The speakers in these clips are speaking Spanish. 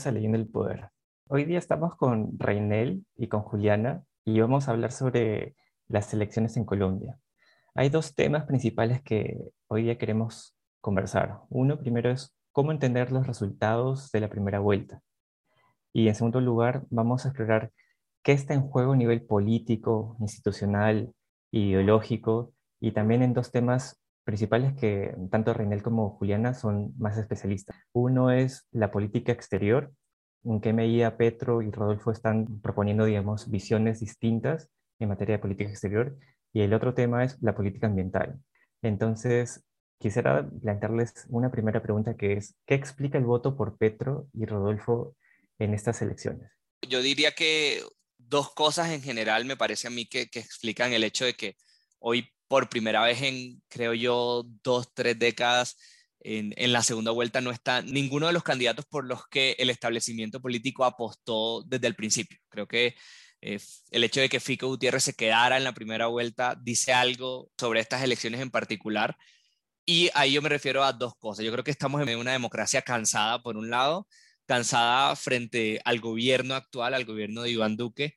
bienvenidos a Leyendo el Poder. Hoy día estamos con Reinel y con Juliana y vamos a hablar sobre las elecciones en Colombia. Hay dos temas principales que hoy día queremos conversar. Uno primero es cómo entender los resultados de la primera vuelta. Y en segundo lugar, vamos a explorar qué está en juego a nivel político, institucional, ideológico y también en dos temas principales que tanto Reinel como Juliana son más especialistas. Uno es la política exterior, en qué medida Petro y Rodolfo están proponiendo, digamos, visiones distintas en materia de política exterior, y el otro tema es la política ambiental. Entonces, quisiera plantearles una primera pregunta que es, ¿qué explica el voto por Petro y Rodolfo en estas elecciones? Yo diría que dos cosas en general me parece a mí que, que explican el hecho de que hoy por primera vez en, creo yo, dos, tres décadas, en, la segunda vuelta no está ninguno de los candidatos por los que el establecimiento político apostó desde el principio. Creo que eh, el hecho de que Fico Gutiérrez se quedara en la primera vuelta dice algo sobre estas elecciones en particular. Y ahí yo me refiero a dos cosas. Yo creo que estamos en una democracia cansada, por un lado, cansada frente al gobierno actual, al gobierno de Iván Duque,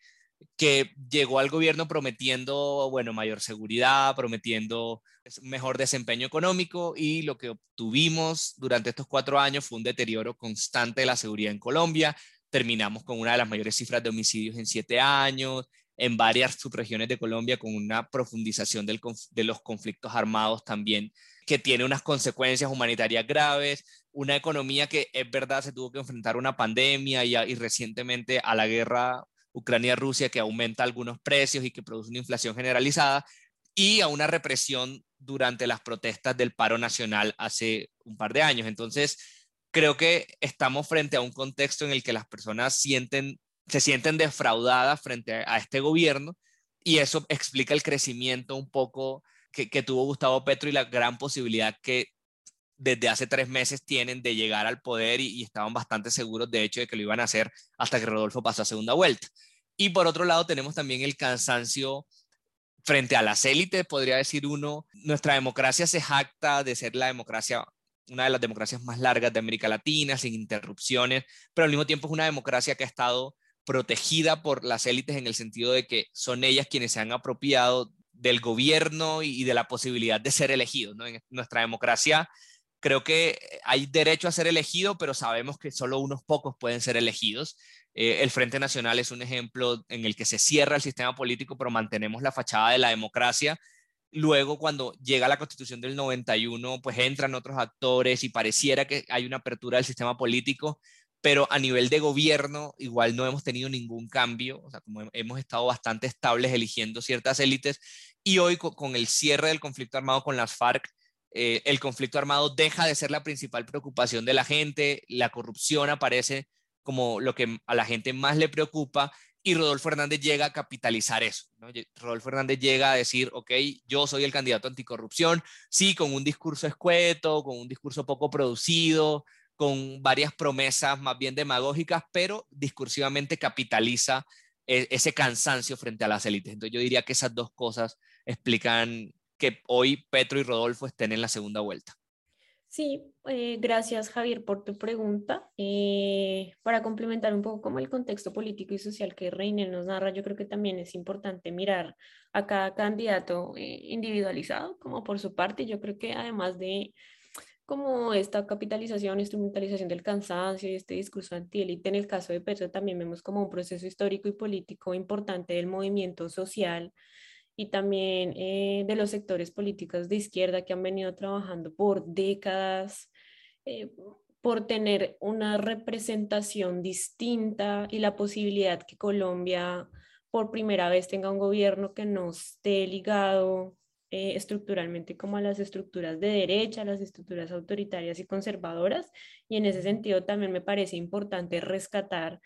que llegó al gobierno prometiendo, bueno, mayor seguridad, prometiendo mejor desempeño económico y lo que obtuvimos durante estos cuatro años fue un deterioro constante de la seguridad en Colombia. Terminamos con una de las mayores cifras de homicidios en siete años, en varias subregiones de Colombia con una profundización de los conflictos armados también, que tiene unas consecuencias humanitarias graves, una economía que es verdad se tuvo que enfrentar a una pandemia y recientemente a la guerra Ucrania-Rusia que aumenta algunos precios y que produce una inflación generalizada, y a una represión durante las protestas del paro nacional hace un par de años. Entonces, creo que estamos frente a un contexto en el que las personas se sienten defraudadas frente a, este gobierno y eso explica el crecimiento un poco que, tuvo Gustavo Petro y la gran posibilidad que desde hace tres meses tienen de llegar al poder y, y, estaban bastante seguros, de hecho, de que lo iban a hacer hasta que Rodolfo pasó a segunda vuelta. Y por otro lado, tenemos también el cansancio frente a las élites, podría decir uno. Nuestra democracia se jacta de ser la democracia, una de las democracias más largas de América Latina, sin interrupciones, pero al mismo tiempo es una democracia que ha estado protegida por las élites en el sentido de que son ellas quienes se han apropiado del gobierno y de la posibilidad de ser elegidos. ¿no? En nuestra democracia creo que hay derecho a ser elegido, pero sabemos que solo unos pocos pueden ser elegidos. Eh, el Frente Nacional es un ejemplo en el que se cierra el sistema político, pero mantenemos la fachada de la democracia. Luego, cuando llega la constitución del 91, pues entran otros actores y pareciera que hay una apertura del sistema político, pero a nivel de gobierno igual no hemos tenido ningún cambio, o sea, como hemos estado bastante estables eligiendo ciertas élites y hoy con, el cierre del conflicto armado con las FARC, eh, el conflicto armado deja de ser la principal preocupación de la gente, la corrupción aparece como lo que a la gente más le preocupa y Rodolfo Hernández llega a capitalizar eso. Rodolfo Hernández llega a decir, ok, yo soy el candidato anticorrupción, sí, con un discurso escueto, con un discurso poco producido, con varias promesas más bien demagógicas, pero discursivamente capitaliza e, ese cansancio frente a las élites. Entonces yo diría que esas dos cosas explican que hoy Petro y Rodolfo estén en la segunda vuelta. Sí, eh, gracias Javier por tu pregunta. Eh, para complementar un poco como el contexto político y social que Reiner nos narra, yo creo que también es importante mirar a cada candidato eh, individualizado como por su parte. Yo creo que además de como esta capitalización, instrumentalización del cansancio y este discurso antiélite, en el caso de Petro también vemos como un proceso histórico y político importante del movimiento social y también eh, de los sectores políticos de izquierda que han venido trabajando por décadas eh, por tener una representación distinta y la posibilidad que Colombia por primera vez tenga un gobierno que no esté ligado eh, estructuralmente como a las estructuras de derecha, a las estructuras autoritarias y conservadoras. Y en ese sentido también me parece importante rescatar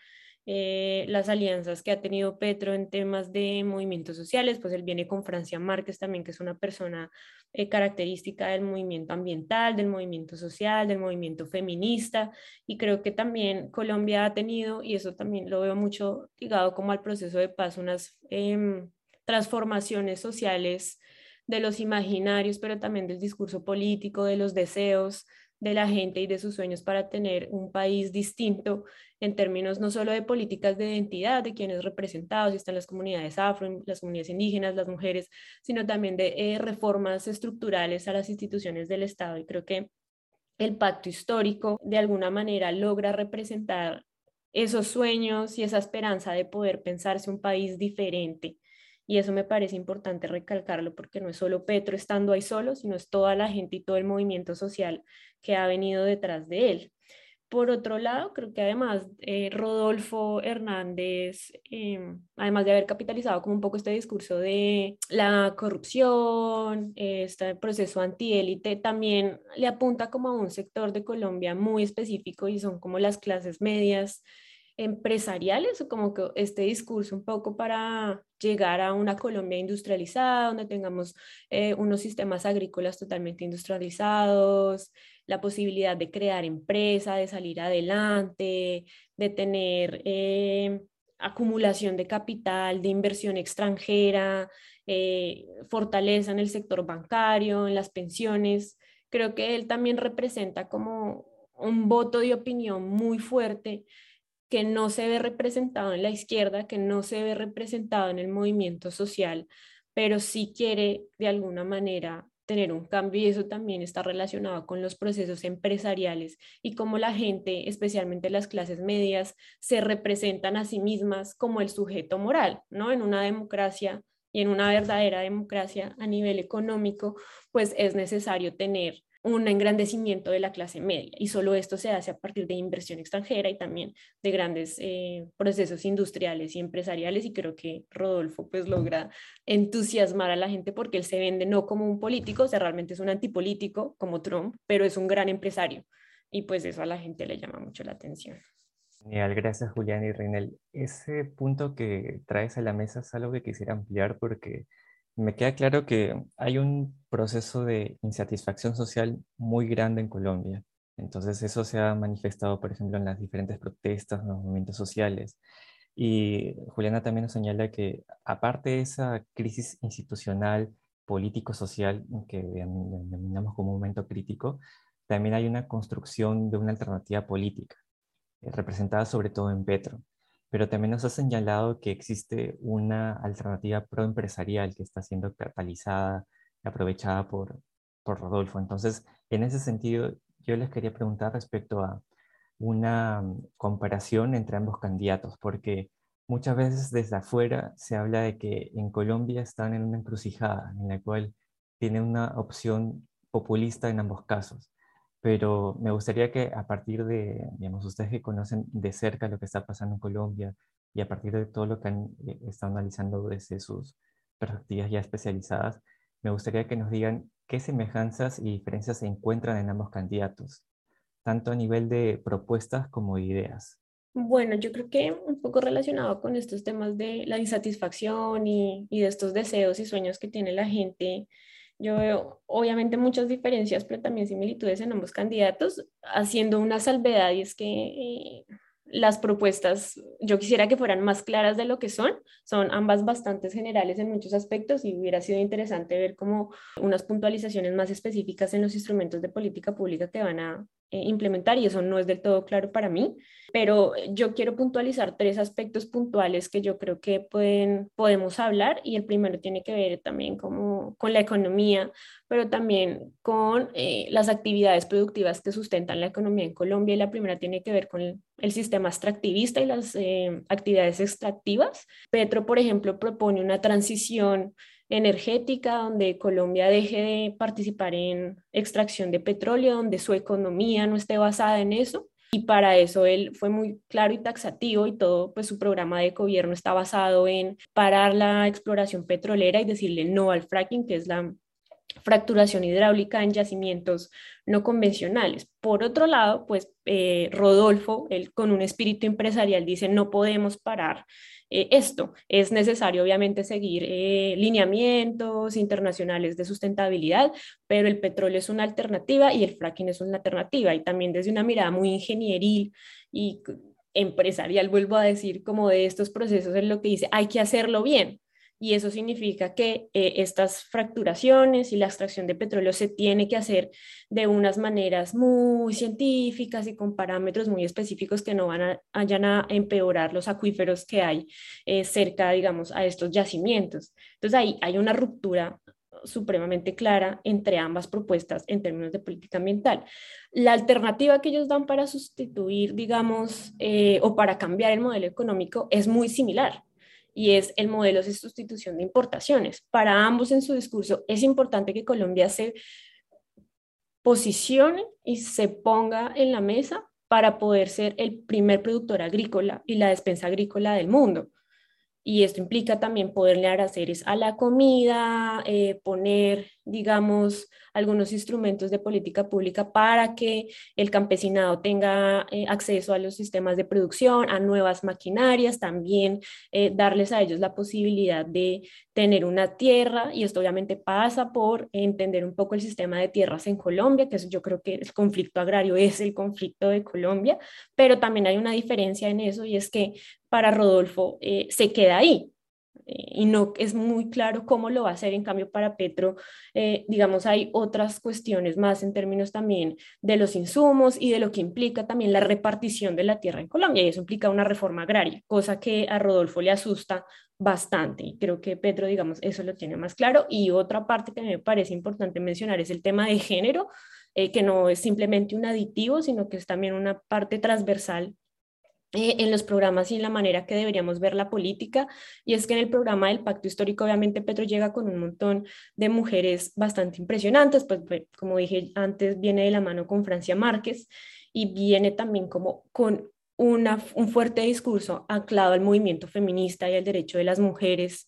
eh, las alianzas que ha tenido Petro en temas de movimientos sociales, pues él viene con Francia Márquez también, que es una persona eh, característica del movimiento ambiental, del movimiento social, del movimiento feminista, y creo que también Colombia ha tenido, y eso también lo veo mucho ligado como al proceso de paz, unas em, transformaciones sociales de los imaginarios, pero también del discurso político, de los deseos, de la gente y de sus sueños para tener un país distinto en términos no solo de políticas de identidad, de quienes representados, están las comunidades afro, las comunidades indígenas, las mujeres, sino también de eh, reformas estructurales a las instituciones del Estado. Y creo que el pacto histórico de alguna manera logra representar esos sueños y esa esperanza de poder pensarse un país diferente y eso me parece importante recalcarlo porque no es solo Petro estando ahí solo, sino es toda la gente y todo el movimiento social que ha venido detrás de él. Por otro lado, creo que además eh, Rodolfo Hernández, em, además de haber capitalizado como un poco este discurso de la corrupción, este proceso antiélite, también le apunta como a un sector de Colombia muy específico y son como las clases medias empresariales o como que este discurso un poco para llegar a una Colombia industrializada, donde tengamos eh, unos sistemas agrícolas totalmente industrializados, la posibilidad de crear empresa, de salir adelante, de tener eh, acumulación de capital, de inversión extranjera, eh, fortaleza en el sector bancario, en las pensiones. Creo que él también representa como un voto de opinión muy fuerte que no se ve representado en la izquierda, que no se ve representado en el movimiento social, pero sí quiere de alguna manera tener un cambio y eso también está relacionado con los procesos empresariales y cómo la gente, especialmente las clases medias, se representan a sí mismas como el sujeto moral, ¿no? En una democracia y en una verdadera democracia a nivel económico, pues es necesario tener un engrandecimiento de la clase media y solo esto se hace a partir de inversión extranjera y también de grandes eh, procesos industriales y empresariales y creo que Rodolfo pues logra entusiasmar a la gente porque él se vende no como un político, o sea, realmente es un antipolítico como Trump, pero es un gran empresario y pues eso a la gente le llama mucho la atención. Genial, gracias Julián y Reinel. Ese punto que traes a la mesa es algo que quisiera ampliar porque me queda claro que hay un proceso de insatisfacción social muy grande en Colombia. Entonces eso se ha manifestado, por ejemplo, en las diferentes protestas, en los movimientos sociales. Y Juliana también nos señala que aparte de esa crisis institucional, político-social, que denominamos como un momento crítico, también hay una construcción de una alternativa política, eh, representada sobre todo en Petro pero también nos ha señalado que existe una alternativa proempresarial que está siendo catalizada aprovechada por, por Rodolfo. Entonces, en ese sentido, yo les quería preguntar respecto a una mm, comparación entre ambos candidatos, porque muchas veces desde afuera se habla de que en Colombia están en una encrucijada en la cual tiene una opción populista en ambos casos pero me gustaría que a partir de, digamos, ustedes que conocen de cerca lo que está pasando en Colombia y a partir de todo lo que han eh, estado analizando desde sus perspectivas ya especializadas, me gustaría que nos digan qué semejanzas y diferencias se encuentran en ambos candidatos, tanto a nivel de propuestas como de ideas. Bueno, yo creo que un poco relacionado con estos temas de la insatisfacción y, de estos deseos y sueños que tiene la gente yo veo obviamente muchas diferencias, pero también similitudes en ambos candidatos, haciendo una salvedad y es que eh, las propuestas yo quisiera que fueran más claras de lo que son, son ambas bastante generales en muchos aspectos y hubiera sido interesante ver como unas puntualizaciones más específicas en los instrumentos de política pública que van a implementar y eso no es del todo claro para mí, pero yo quiero puntualizar tres aspectos puntuales que yo creo que pueden, podemos hablar y el primero tiene que ver también como con la economía, pero también con eh, las actividades productivas que sustentan la economía en Colombia y la primera tiene que ver con el, sistema extractivista y las eh, actividades extractivas. Petro, por ejemplo, propone una transición energética, donde Colombia deje de participar en extracción de petróleo, donde su economía no esté basada en eso. Y para eso él fue muy claro y taxativo y todo, pues su programa de gobierno está basado en parar la exploración petrolera y decirle no al fracking, que es la fracturación hidráulica en yacimientos no convencionales. Por otro lado, pues eh, Rodolfo, él con un espíritu empresarial dice no podemos parar eh, esto. Es necesario, obviamente, seguir eh, lineamientos internacionales de sustentabilidad, pero el petróleo es una alternativa y el fracking es una alternativa. Y también desde una mirada muy ingenieril y empresarial, vuelvo a decir, como de estos procesos, es lo que dice, hay que hacerlo bien. Y eso significa que eh, estas fracturaciones y la extracción de petróleo se tiene que hacer de unas maneras muy científicas y con parámetros muy específicos que no van a, vayan a empeorar los acuíferos que hay eh, cerca, digamos, a estos yacimientos. Entonces ahí hay una ruptura supremamente clara entre ambas propuestas en términos de política ambiental. La alternativa que ellos dan para sustituir, digamos, eh, o para cambiar el modelo económico es muy similar y es el modelo de sustitución de importaciones. Para ambos en su discurso es importante que Colombia se posicione y se ponga en la mesa para poder ser el primer productor agrícola y la despensa agrícola del mundo y esto implica también poderle dar araceres a la comida, eh, poner, digamos, algunos instrumentos de política pública para que el campesinado tenga eh, acceso a los sistemas de producción, a nuevas maquinarias, también eh, darles a ellos la posibilidad de tener una tierra. Y esto obviamente pasa por entender un poco el sistema de tierras en Colombia, que yo creo que el conflicto agrario es el conflicto de Colombia, pero también hay una diferencia en eso y es que para Rodolfo eh, se queda ahí y no es muy claro cómo lo va a hacer. En cambio, para Petro, eh, digamos, hay otras cuestiones más en términos también de los insumos y de lo que implica también la repartición de la tierra en Colombia. Y eso implica una reforma agraria, cosa que a Rodolfo le asusta bastante. Y creo que Petro, digamos, eso lo tiene más claro. Y otra parte que me parece importante mencionar es el tema de género, que no es simplemente un aditivo, sino que es también una parte transversal eh, en los programas y en la manera que deberíamos ver la política. Y es que en el programa del Pacto Histórico, obviamente, Petro llega con un montón de mujeres bastante impresionantes, pues como dije antes, viene de la mano con Francia Márquez y viene también como con una, un fuerte discurso anclado al movimiento feminista y al derecho de las mujeres.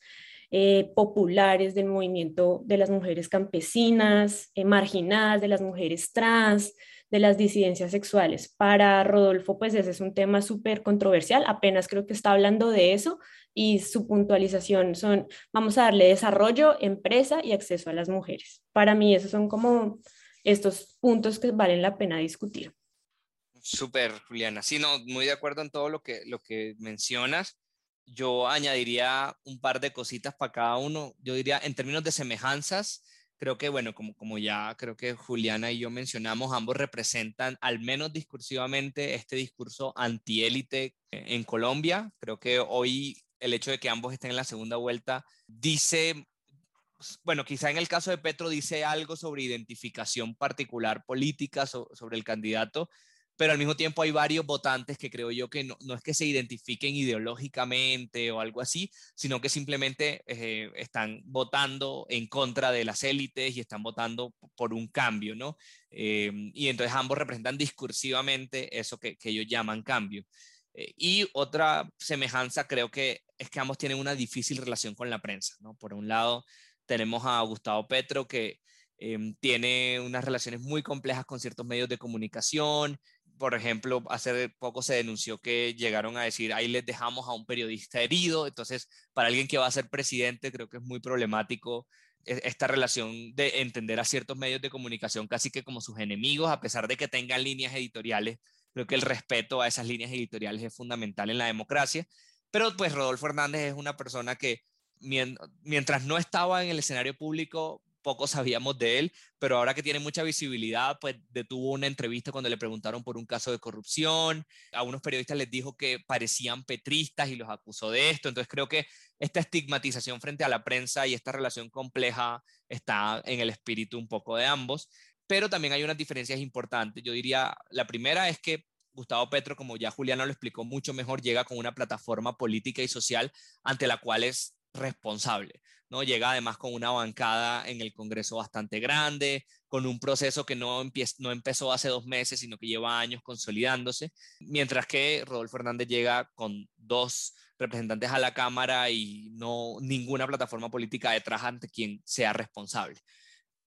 Eh, populares del movimiento de las mujeres campesinas, eh, marginadas, de las mujeres trans, de las disidencias sexuales. Para Rodolfo, pues ese es un tema súper controversial, apenas creo que está hablando de eso y su puntualización son, vamos a darle desarrollo, empresa y acceso a las mujeres. Para mí esos son como estos puntos que valen la pena discutir. Súper, Juliana. Sí, no, muy de acuerdo en todo lo que, lo que mencionas. Yo añadiría un par de cositas para cada uno. Yo diría, en términos de semejanzas, creo que, bueno, como, como ya creo que Juliana y yo mencionamos, ambos representan, al menos discursivamente, este discurso antiélite en Colombia. Creo que hoy el hecho de que ambos estén en la segunda vuelta dice, bueno, quizá en el caso de Petro dice algo sobre identificación particular política sobre el candidato, pero al mismo tiempo hay varios votantes que creo yo que no, es que se identifiquen ideológicamente o algo así, sino que simplemente eh, están votando en contra de las élites y están votando por un cambio, ¿no? Eh, y entonces ambos representan discursivamente eso que, ellos llaman cambio. Eh, y otra semejanza creo que es que ambos tienen una difícil relación con la prensa, ¿no? Por un lado tenemos a Gustavo Petro que em, tiene unas relaciones muy complejas con ciertos medios de comunicación, por ejemplo, hace poco se denunció que llegaron a decir, ahí les dejamos a un periodista herido, entonces para alguien que va a ser presidente creo que es muy problemático e-, esta relación de entender a ciertos medios de comunicación casi que como sus enemigos, a pesar de que tengan líneas editoriales. Creo que el respeto a esas líneas editoriales es fundamental en la democracia. Pero pues Rodolfo Hernández es una persona que mientras no estaba en el escenario público, poco sabíamos de él, pero ahora que tiene mucha visibilidad, pues detuvo una entrevista cuando le preguntaron por un caso de corrupción, a unos periodistas les dijo que parecían petristas y los acusó de esto, entonces creo que esta estigmatización frente a la prensa y esta relación compleja está en el espíritu un poco de ambos, pero también hay unas diferencias importantes. Yo diría, la primera es que Gustavo Petro, como ya Juliana lo explicó mucho mejor, llega con una plataforma política y social ante la cual es responsable. ¿No? Llega además con una bancada en el Congreso bastante grande, con un proceso que no, no empezó hace dos meses, sino que lleva años consolidándose, mientras que Rodolfo Hernández llega con dos representantes a la Cámara y no ninguna plataforma política detrás ante quien sea responsable.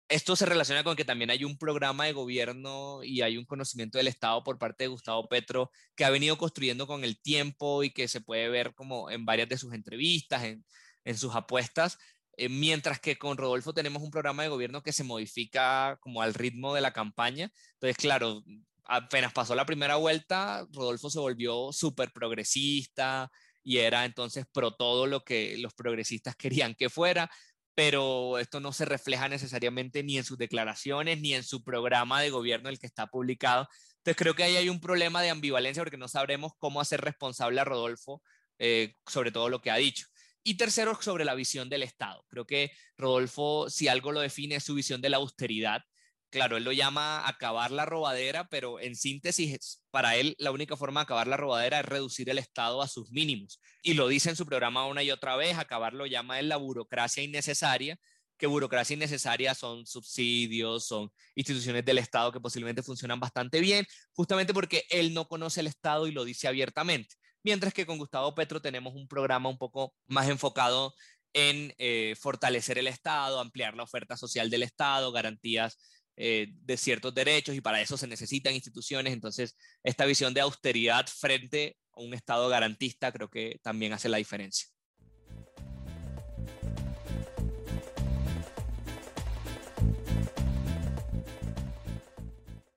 Esto se relaciona con que también hay un programa de gobierno y hay un conocimiento del Estado por parte de Gustavo Petro que ha venido construyendo con el tiempo y que se puede ver como en varias de sus entrevistas, en, en sus apuestas, eh, mientras que con Rodolfo tenemos un programa de gobierno que se modifica como al ritmo de la campaña. Entonces, claro, apenas pasó la primera vuelta, Rodolfo se volvió súper progresista, y era entonces pro todo lo que los progresistas querían que fuera, pero esto no se refleja necesariamente ni en sus declaraciones ni en su programa de gobierno el que está publicado. Entonces creo que ahí hay un problema de ambivalencia porque no sabremos cómo hacer responsable a Rodolfo eh, sobre todo lo que ha dicho. Y tercero, sobre la visión del Estado. Creo que Rodolfo, si algo lo define, es su visión de la austeridad. Claro, él lo llama acabar la robadera, pero en síntesis, para él la única forma de acabar la robadera es reducir el Estado a sus mínimos. Y lo dice en su programa una y otra vez, acabarlo llama él la burocracia innecesaria, que burocracia innecesaria son subsidios, son instituciones del Estado que posiblemente funcionan bastante bien, justamente porque él no conoce el Estado y lo dice abiertamente mientras que con Gustavo Petro tenemos un programa un poco más enfocado en eh, fortalecer el Estado, ampliar la oferta social del Estado, garantías eh, de ciertos derechos y para eso se necesitan instituciones. Entonces, esta visión de austeridad frente a un Estado garantista creo que también hace la diferencia.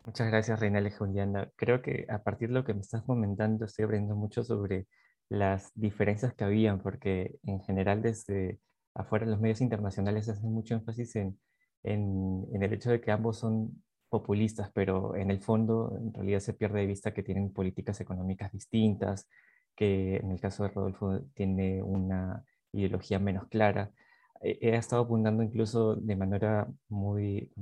Muchas gracias, Reinaldo y. Creo que a partir de lo que me estás comentando, estoy aprendiendo mucho sobre las diferencias que habían, porque en general desde afuera los medios internacionales hacen mucho énfasis en, en, el hecho de que ambos son populistas, pero en el fondo en realidad se pierde de vista que tienen políticas económicas distintas, que en el caso de Rodolfo tiene una ideología menos clara. He, he estado apuntando incluso de manera muy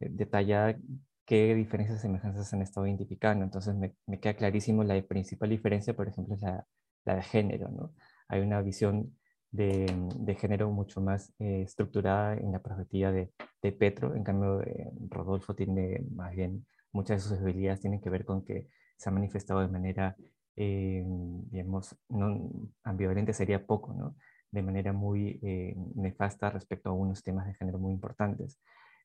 detallada qué diferencias y semejanzas se han estado identificando. Entonces me, me, queda clarísimo la principal diferencia, por ejemplo, es la, la de género. ¿no? Hay una visión de, de género mucho más eh, estructurada en la perspectiva de, de Petro. En cambio, eh, Rodolfo tiene más bien, muchas de sus debilidades tienen que ver con que se ha manifestado de manera, eh, digamos, no, ambivalente sería poco, ¿no? de manera muy eh, nefasta respecto a unos temas de género muy importantes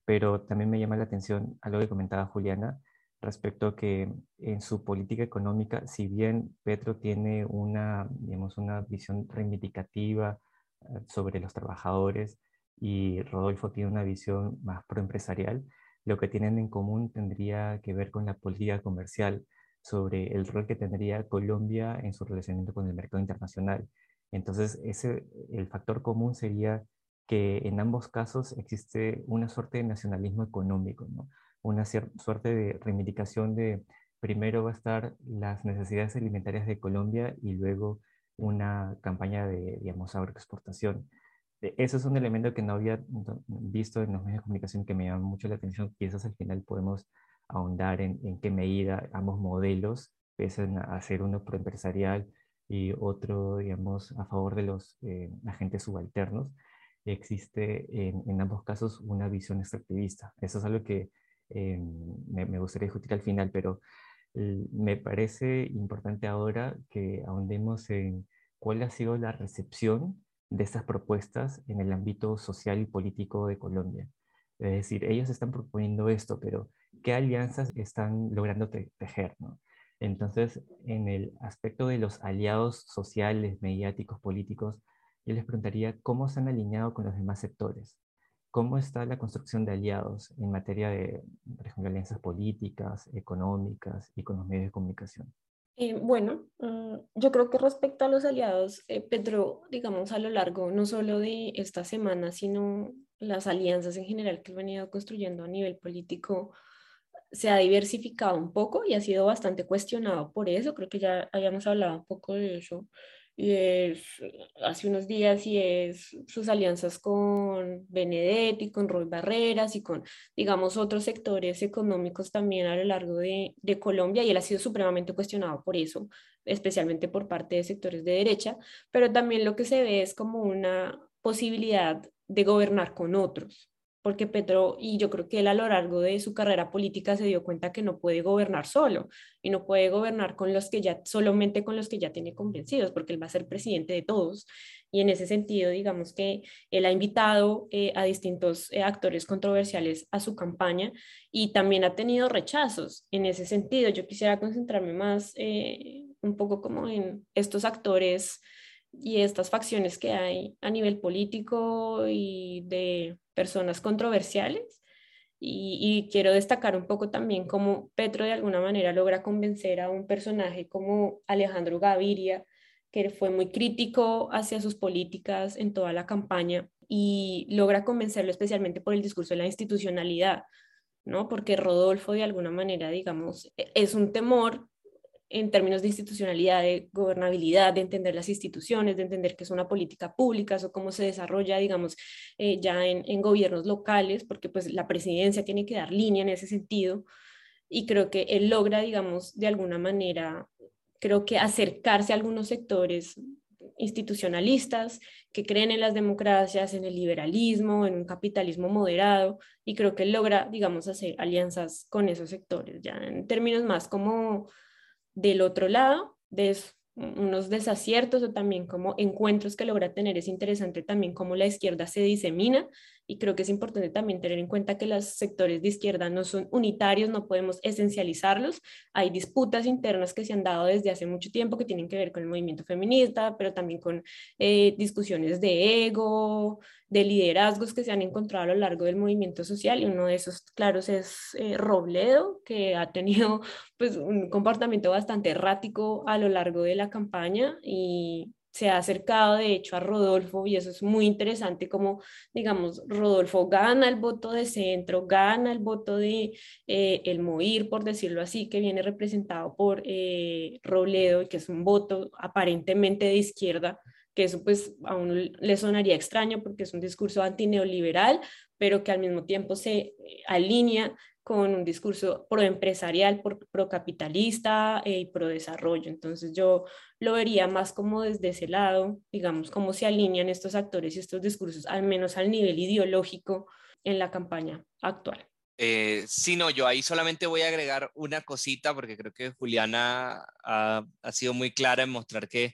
pero también me llama la atención algo que comentaba Juliana respecto a que en su política económica, si bien Petro tiene una, digamos, una visión reivindicativa eh, sobre los trabajadores y Rodolfo tiene una visión más proempresarial, lo que tienen en común tendría que ver con la política comercial, sobre el rol que tendría Colombia en su relacionamiento con el mercado internacional. Entonces, ese, el factor común sería que en ambos casos existe una suerte de nacionalismo económico, ¿no? una suerte de reivindicación de primero va a estar las necesidades alimentarias de Colombia y luego una campaña de, digamos, agroexportación. E, eso es un elemento que no había visto en los medios de comunicación que me llama mucho la atención. Quizás al final podemos ahondar en, en qué medida ambos modelos pesen a ser uno proempresarial y otro, digamos, a favor de los eh, agentes subalternos existe en, ambos casos una visión extractivista. Eso es algo que eh, me, gustaría discutir al final, pero me parece importante ahora que ahondemos en cuál ha sido la recepción de estas propuestas en el ámbito social y político de Colombia. Es decir, ellos están proponiendo esto, pero ¿qué alianzas están logrando tejer? ¿no? Entonces, en el aspecto de los aliados sociales, mediáticos, políticos, yo les preguntaría cómo se han alineado con los demás sectores. ¿Cómo está la construcción de aliados en materia de, por ejemplo, alianzas políticas, económicas y con los medios de comunicación? Eh, bueno, mm, yo creo que respecto a los aliados, eh, Pedro, digamos, a lo largo no solo de esta semana, sino las alianzas en general que ha venido construyendo a nivel político, se ha diversificado un poco y ha sido bastante cuestionado por eso. Creo que ya habíamos hablado un poco de eso y hace unos días y es sus alianzas con Benedetti, con Roy Barreras y con, digamos, otros sectores económicos también a lo largo de, Colombia y él ha sido supremamente cuestionado por eso, especialmente por parte de sectores de derecha, pero también lo que se ve es como una posibilidad de gobernar con otros porque Petro, y yo creo que él a lo largo de su carrera política se dio cuenta que no puede gobernar solo y no puede gobernar con los que ya, solamente con los que ya tiene convencidos, porque él va a ser presidente de todos. Y en ese sentido, digamos que él ha invitado eh, a distintos eh, actores controversiales a su campaña y también ha tenido rechazos. En ese sentido, yo quisiera concentrarme más eh, un poco como en estos actores y estas facciones que hay a nivel político y de personas controversiales. Y, quiero destacar un poco también cómo Petro de alguna manera logra convencer a un personaje como Alejandro Gaviria, que fue muy crítico hacia sus políticas en toda la campaña y logra convencerlo especialmente por el discurso de la institucionalidad, ¿no? Porque Rodolfo de alguna manera, digamos, e, es un temor en términos de institucionalidad, de gobernabilidad, de entender las instituciones, de entender qué es una política pública, o cómo se desarrolla, digamos, eh, ya en, en, gobiernos locales, porque pues la presidencia tiene que dar línea en ese sentido. Y creo que él logra, digamos, de alguna manera, creo que acercarse a algunos sectores institucionalistas que creen en las democracias, en el liberalismo, en un capitalismo moderado, y creo que él logra, digamos, hacer alianzas con esos sectores, ya en términos más como del otro lado, de unos desaciertos o también como encuentros que logra tener. Es interesante también cómo la izquierda se disemina y creo que es importante también tener en cuenta que los sectores de izquierda no son unitarios, no podemos esencializarlos. Hay disputas internas que se han dado desde hace mucho tiempo que tienen que ver con el movimiento feminista, pero también con eh, discusiones de ego, de liderazgos que se han encontrado a lo largo del movimiento social y uno de esos claros es eh, Robledo, que ha tenido pues un comportamiento bastante errático a lo largo de la campaña y se ha acercado de hecho a Rodolfo y eso es muy interesante como, digamos, Rodolfo gana el voto de centro, gana el voto de eh, el MOIR, por decirlo así, que viene representado por eh, Robledo, que es un voto aparentemente de izquierda, que eso pues a uno le sonaría extraño porque es un discurso antineoliberal, pero que al mismo tiempo se eh, alinea con un discurso proempresarial, procapitalista pro eh, y pro desarrollo. Entonces yo lo vería más como desde ese lado, digamos, cómo se alinean estos actores y estos discursos, al menos al nivel ideológico en la campaña actual. Eh, sí, no, yo ahí solamente voy a agregar una cosita porque creo que Juliana ha sido muy clara en mostrar que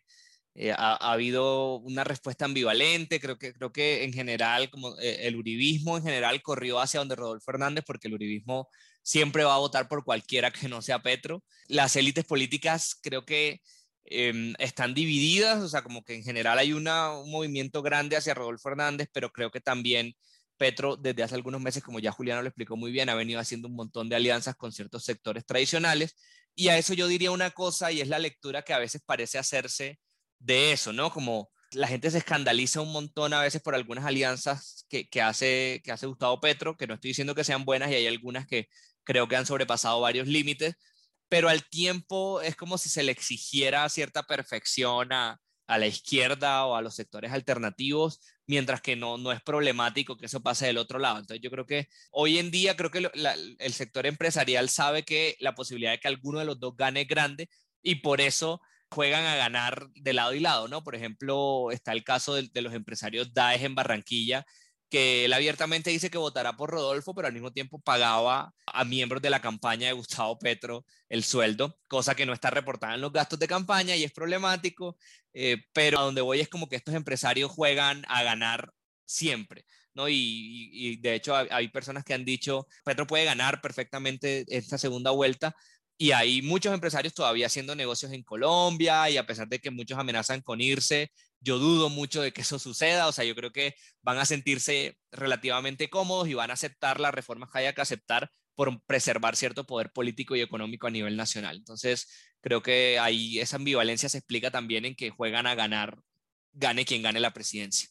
eh, ha, habido una respuesta ambivalente, creo que, creo que en general, como eh, el uribismo en general corrió hacia donde Rodolfo Hernández, porque el uribismo siempre va a votar por cualquiera que no sea Petro. Las élites políticas creo que em, están divididas, o sea, como que en general hay un movimiento grande hacia Rodolfo Hernández, pero creo que también Petro desde hace algunos meses, como ya Juliano lo explicó muy bien, ha venido haciendo un montón de alianzas con ciertos sectores tradicionales. Y a eso yo diría una cosa, y es la lectura que a veces parece hacerse de eso, ¿no? Como la gente se escandaliza un montón a veces por algunas alianzas que, que, hace, que hace Gustavo Petro, que no estoy diciendo que sean buenas y hay algunas que creo que han sobrepasado varios límites, pero al tiempo es como si se le exigiera cierta perfección a, a la izquierda o a los sectores alternativos, mientras que no, no es problemático que eso pase del otro lado. Entonces yo creo que hoy en día creo que el sector empresarial sabe que la posibilidad de que alguno de los dos gane grande y por eso juegan a ganar de lado y lado, ¿no? Por ejemplo, está el caso de, los empresarios Daesh en Barranquilla, que él abiertamente dice que votará por Rodolfo, pero al mismo tiempo pagaba a miembros de la campaña de Gustavo Petro el sueldo, cosa que no está reportada en los gastos de campaña y es problemático, eh, pero a donde voy es como que estos empresarios juegan a ganar siempre. ¿no? Y de hecho hay personas que han dicho, Petro puede ganar perfectamente esta segunda vuelta, y hay muchos empresarios todavía haciendo negocios en Colombia y a pesar de que muchos amenazan con irse, yo dudo mucho de que eso suceda, o sea, yo creo que van a sentirse relativamente cómodos y van a aceptar las reformas que haya que aceptar por preservar cierto poder político y económico a nivel nacional. Entonces, creo que ahí esa ambivalencia se explica también en que juegan a ganar, gane quien gane la presidencia.